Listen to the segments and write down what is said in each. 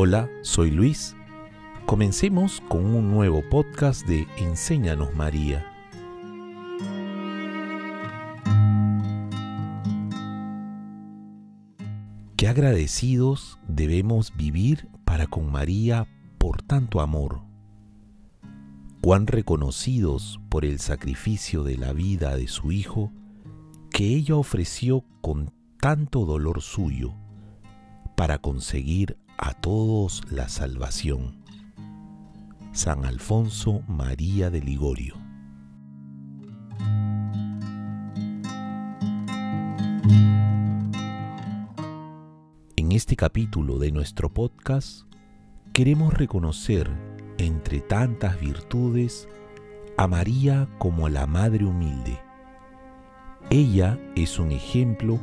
Hola, soy Luis. Comencemos con un nuevo podcast de Enséñanos María. Qué agradecidos debemos vivir para con María por tanto amor. Cuán reconocidos por el sacrificio de la vida de su Hijo que ella ofreció con tanto dolor suyo para conseguir a todos la salvación. San Alfonso María de Ligorio. En este capítulo de nuestro podcast queremos reconocer entre tantas virtudes a María como la Madre Humilde. Ella es un ejemplo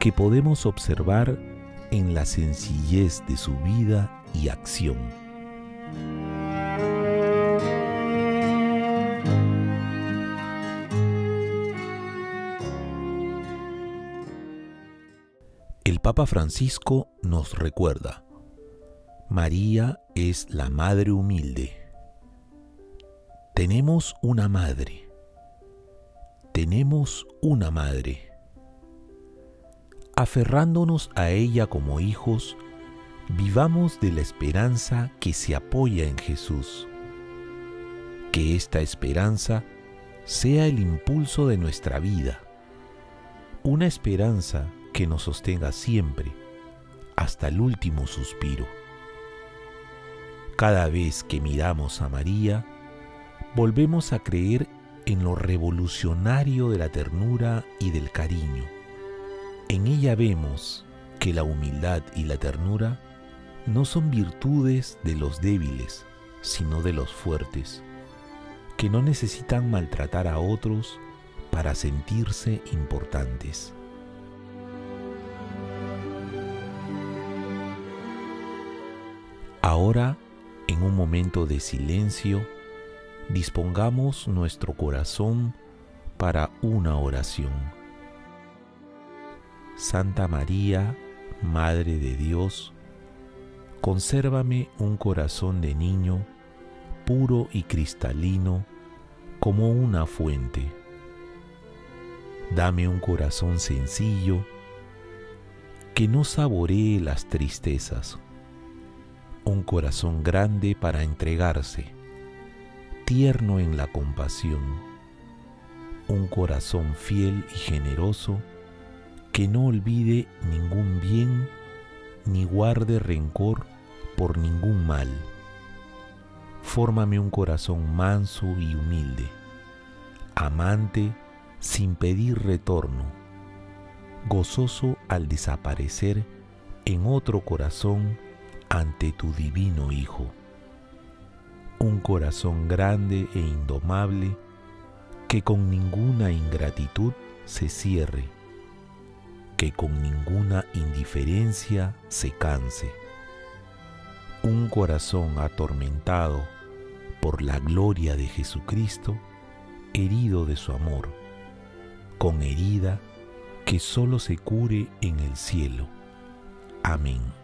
que podemos observar en la sencillez de su vida y acción. El Papa Francisco nos recuerda, María es la Madre humilde. Tenemos una madre. Tenemos una madre aferrándonos a ella como hijos, vivamos de la esperanza que se apoya en Jesús. Que esta esperanza sea el impulso de nuestra vida, una esperanza que nos sostenga siempre, hasta el último suspiro. Cada vez que miramos a María, volvemos a creer en lo revolucionario de la ternura y del cariño en ella vemos que la humildad y la ternura no son virtudes de los débiles, sino de los fuertes, que no necesitan maltratar a otros para sentirse importantes. Ahora, en un momento de silencio, dispongamos nuestro corazón para una oración. Santa María, Madre de Dios, consérvame un corazón de niño puro y cristalino como una fuente. Dame un corazón sencillo que no saboree las tristezas, un corazón grande para entregarse, tierno en la compasión, un corazón fiel y generoso que no olvide ningún bien ni guarde rencor por ningún mal. Fórmame un corazón manso y humilde, amante sin pedir retorno, gozoso al desaparecer en otro corazón ante tu divino Hijo. Un corazón grande e indomable que con ninguna ingratitud se cierre que con ninguna indiferencia se canse. Un corazón atormentado por la gloria de Jesucristo, herido de su amor, con herida que solo se cure en el cielo. Amén.